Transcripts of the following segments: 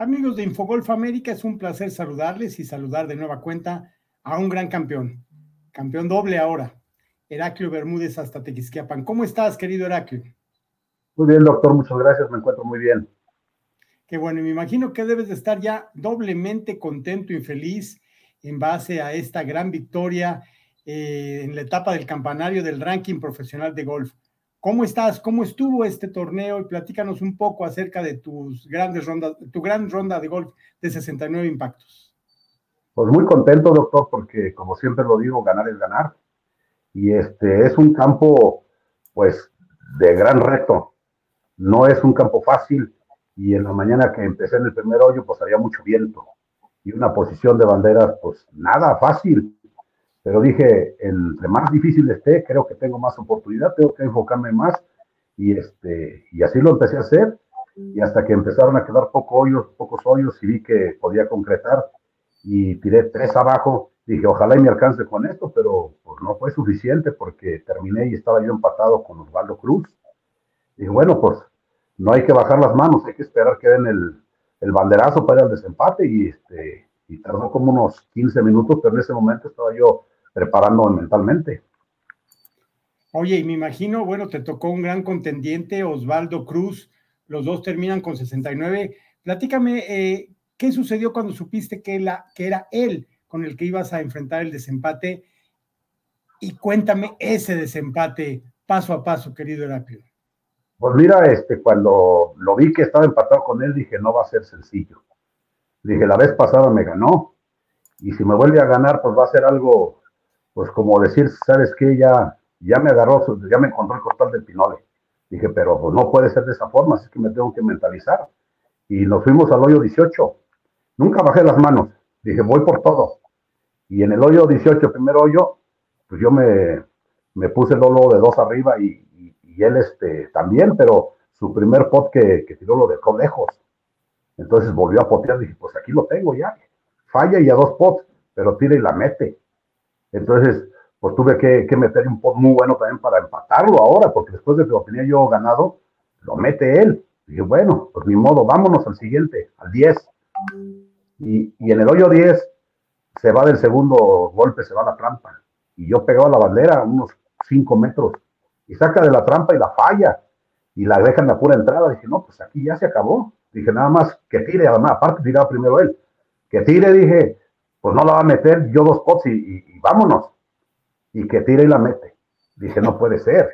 Amigos de Infogolf América, es un placer saludarles y saludar de nueva cuenta a un gran campeón, campeón doble ahora, Heraclio Bermúdez hasta Tequisquiapan. ¿Cómo estás, querido Heraclio? Muy bien, doctor, muchas gracias, me encuentro muy bien. Qué bueno, me imagino que debes de estar ya doblemente contento y feliz en base a esta gran victoria eh, en la etapa del campanario del ranking profesional de golf. ¿Cómo estás? ¿Cómo estuvo este torneo? Y platícanos un poco acerca de tus grandes rondas, tu gran ronda de golf de 69 impactos. Pues muy contento, doctor, porque como siempre lo digo, ganar es ganar. Y este es un campo, pues, de gran reto. No es un campo fácil. Y en la mañana que empecé en el primer hoyo, pues había mucho viento. Y una posición de banderas, pues nada fácil pero dije, entre más difícil esté, creo que tengo más oportunidad, tengo que enfocarme más. Y, este, y así lo empecé a hacer. Y hasta que empezaron a quedar pocos hoyos, pocos hoyos, y vi que podía concretar. Y tiré tres abajo. Dije, ojalá y me alcance con esto, pero pues, no fue suficiente porque terminé y estaba yo empatado con Osvaldo Cruz. Dije, bueno, pues no hay que bajar las manos, hay que esperar que den el, el banderazo para el desempate. Y, este, y tardó como unos 15 minutos, pero en ese momento estaba yo preparando mentalmente. Oye, y me imagino, bueno, te tocó un gran contendiente, Osvaldo Cruz, los dos terminan con 69. Platícame, eh, ¿qué sucedió cuando supiste que, la, que era él con el que ibas a enfrentar el desempate? Y cuéntame ese desempate paso a paso, querido Heraclio. Pues mira, este, cuando lo vi que estaba empatado con él, dije, no va a ser sencillo. Dije, la vez pasada me ganó, y si me vuelve a ganar, pues va a ser algo pues como decir, ¿sabes qué? Ya, ya me agarró, ya me encontró el costal del Pinole. Dije, pero pues, no puede ser de esa forma, así que me tengo que mentalizar. Y nos fuimos al hoyo 18. Nunca bajé las manos. Dije, voy por todo. Y en el hoyo 18, primer hoyo, pues yo me, me puse el olo de dos arriba y, él este, también, pero su primer pot que, que tiró lo dejó lejos. Entonces volvió a potear, dije, pues aquí lo tengo ya. Falla y a dos pots, pero tira y la mete. Entonces, pues tuve que, meter un pot muy bueno también para empatarlo ahora, porque después de que lo tenía yo ganado, lo mete él. Y dije, bueno, pues ni modo, vámonos al siguiente, al 10. Y, en el hoyo 10 se va del segundo golpe, se va la trampa. Y yo pegaba la bandera unos 5 metros y saca de la trampa y la falla. Y la deja en la pura entrada. Dije, no, pues aquí ya se acabó. Dije, nada más que tire, además, aparte tiraba primero él. Que tire, dije, pues no la va a meter yo dos pots y, vámonos. Y que tire y la mete. Dije, no puede ser.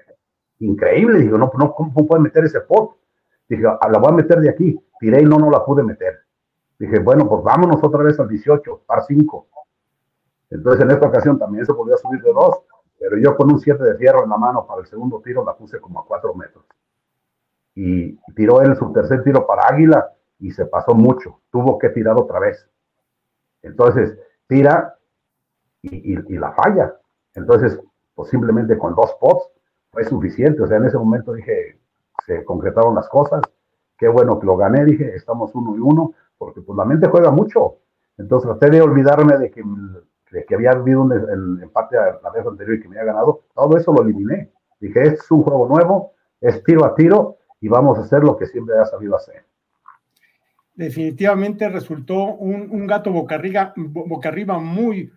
Increíble. Digo, no, no, ¿cómo puede meter ese pot? Dije, ah, la voy a meter de aquí. Tiré y no, no la pude meter. Dije, bueno, pues vámonos otra vez al 18, par 5. Entonces en esta ocasión también se volvió a subir de dos, pero yo con un 7 de fierro en la mano para el segundo tiro la puse como a 4 metros. Y tiró él su tercer tiro para Águila y se pasó mucho. Tuvo que tirar otra vez. Entonces, tira y, la falla. Entonces, posiblemente con dos pots fue suficiente. O sea, en ese momento dije, se concretaron las cosas. Qué bueno que lo gané, dije, estamos uno y uno, porque pues la mente juega mucho. Entonces traté de olvidarme de que, que había habido un empate a la vez anterior y que me había ganado. Todo eso lo eliminé. Dije, es un juego nuevo, es tiro a tiro y vamos a hacer lo que siempre ha sabido hacer definitivamente resultó un, gato boca arriba, muy,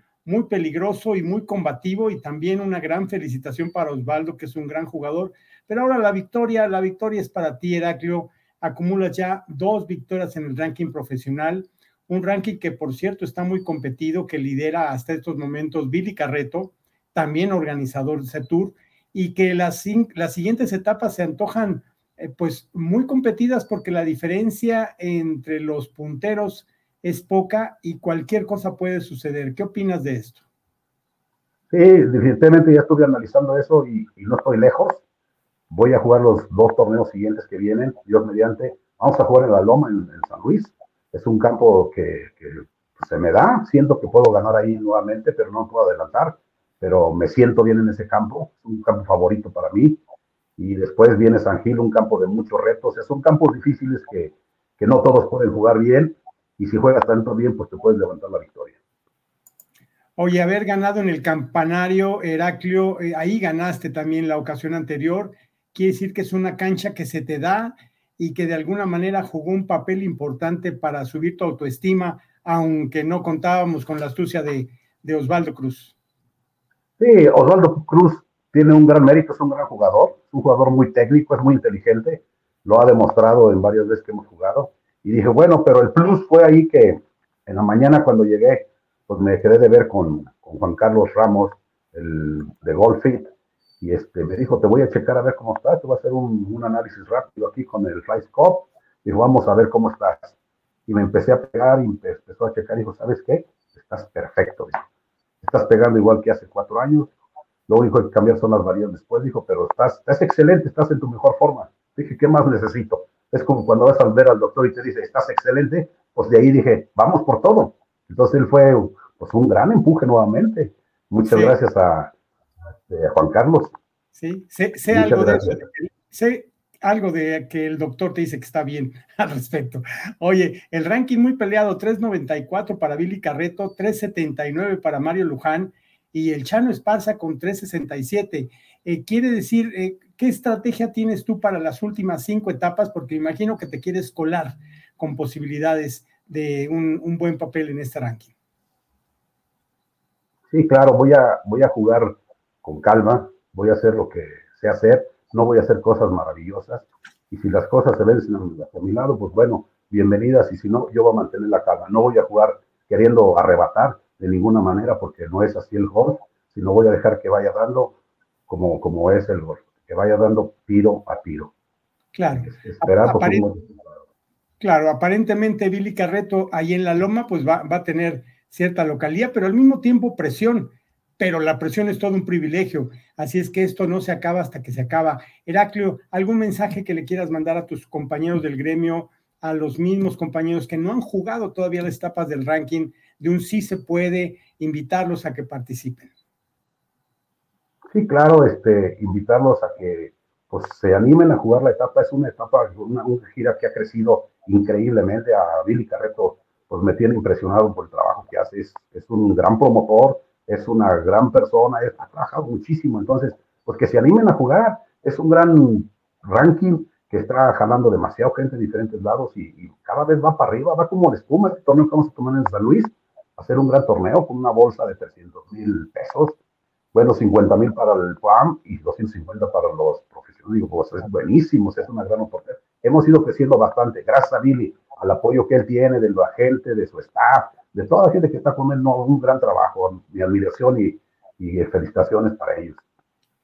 peligroso y muy combativo y también una gran felicitación para Osvaldo, que es un gran jugador. Pero ahora la victoria, la victoria es para ti, Heraclio. Acumulas ya dos victorias en el ranking profesional, un ranking que por cierto está muy competido, que lidera hasta estos momentos Billy Carreto, también organizador de ese tour, y que las siguientes etapas se antojan eh, pues muy competidas porque la diferencia entre los punteros es poca y cualquier cosa puede suceder. ¿Qué opinas de esto? Sí, definitivamente ya estuve analizando eso y, no estoy lejos. Voy a jugar los dos torneos siguientes que vienen, Dios mediante. Vamos a jugar en la Loma, en, San Luis. Es un campo que, se me da. Siento que puedo ganar ahí nuevamente, pero no puedo adelantar. Pero me siento bien en ese campo. Es un campo favorito para mí y después viene San Gil, un campo de muchos retos. O sea, son campos difíciles que, que no todos pueden jugar bien y si juegas tanto bien, pues te puedes levantar la victoria. Oye, haber ganado en el campanario, Heraclio, eh, ahí ganaste también la ocasión anterior, quiere decir que es una cancha que se te da, y que de alguna manera jugó un papel importante para subir tu autoestima, aunque no contábamos con la astucia de, de Osvaldo Cruz. Sí, Osvaldo Cruz tiene un gran mérito, es un gran jugador, es un jugador muy técnico, es muy inteligente, lo ha demostrado en varias veces que hemos jugado. Y dije, bueno, pero el plus fue ahí que en la mañana cuando llegué, pues me quedé de ver con, con Juan Carlos Ramos, el de Golfit, y este, me dijo, te voy a checar a ver cómo estás, te voy a hacer un, un análisis rápido aquí con el Rice Cup, y vamos a ver cómo estás. Y me empecé a pegar y empezó a checar y dijo, ¿sabes qué? Estás perfecto. Estás pegando igual que hace cuatro años. Lo único que cambiar son las variables después, dijo, pero estás, estás excelente, estás en tu mejor forma. Dije, ¿qué más necesito? Es como cuando vas a ver al doctor y te dice, estás excelente, pues de ahí dije, vamos por todo. Entonces él fue pues, un gran empuje nuevamente. Muchas gracias a, este, Juan Carlos. Sí, sé, algo de, sé algo de que el doctor te dice que está bien al respecto. Oye, el ranking muy peleado, 3.94 para Billy Carreto, 3.79 para Mario Luján y el Chano Esparza con 3.67. Eh, quiere decir, eh, ¿qué estrategia tienes tú para las últimas cinco etapas? Porque imagino que te quieres colar con posibilidades de un, buen papel en este ranking. Sí, claro, voy a, jugar con calma, voy a hacer lo que sé hacer, no voy a hacer cosas maravillosas. Y si las cosas se ven a mi lado, pues bueno, bienvenidas. Y si no, yo voy a mantener la calma. No voy a jugar queriendo arrebatar de ninguna manera, porque no es así el golf, sino voy a dejar que vaya dando como, como es el golf, que vaya dando tiro a tiro. Claro. Claro, aparentemente Billy Carreto ahí en la loma pues va, va, a tener cierta localidad, pero al mismo tiempo presión, pero la presión es todo un privilegio, así es que esto no se acaba hasta que se acaba. Heraclio, ¿algún mensaje que le quieras mandar a tus compañeros del gremio, a los mismos compañeros que no han jugado todavía las etapas del ranking, de un sí se puede, invitarlos a que participen? Sí, claro, este, invitarlos a que pues se animen a jugar la etapa. Es una etapa, una, gira que ha crecido increíblemente. A Billy Carreto, pues me tiene impresionado por el trabajo que hace. Es, es un gran promotor, es una gran persona, ha trabajado muchísimo. Entonces, pues que se animen a jugar. Es un gran ranking que está jalando demasiado gente en diferentes lados y, cada vez va para arriba, va como la espuma. Este torneo que vamos a tomar en San Luis, hacer un gran torneo con una bolsa de 300 mil pesos. Bueno, 50 mil para el PAM y 250 para los digo, pues es buenísimo, es una gran oportunidad. Hemos ido creciendo bastante, gracias a Billy, al apoyo que él tiene de la gente, de su staff, de toda la gente que está con él, no, un gran trabajo, mi admiración y, y felicitaciones para ellos.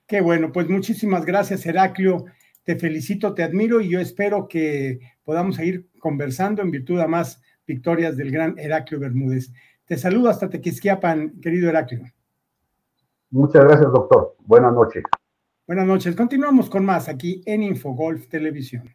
Qué bueno, pues muchísimas gracias, Heraclio. Te felicito, te admiro y yo espero que podamos seguir conversando en virtud de más victorias del gran Heraclio Bermúdez. Te saludo hasta Tequisquiapan, querido Heraclio. Muchas gracias, doctor. Buenas noches. Buenas noches. Continuamos con más aquí en Infogolf Televisión.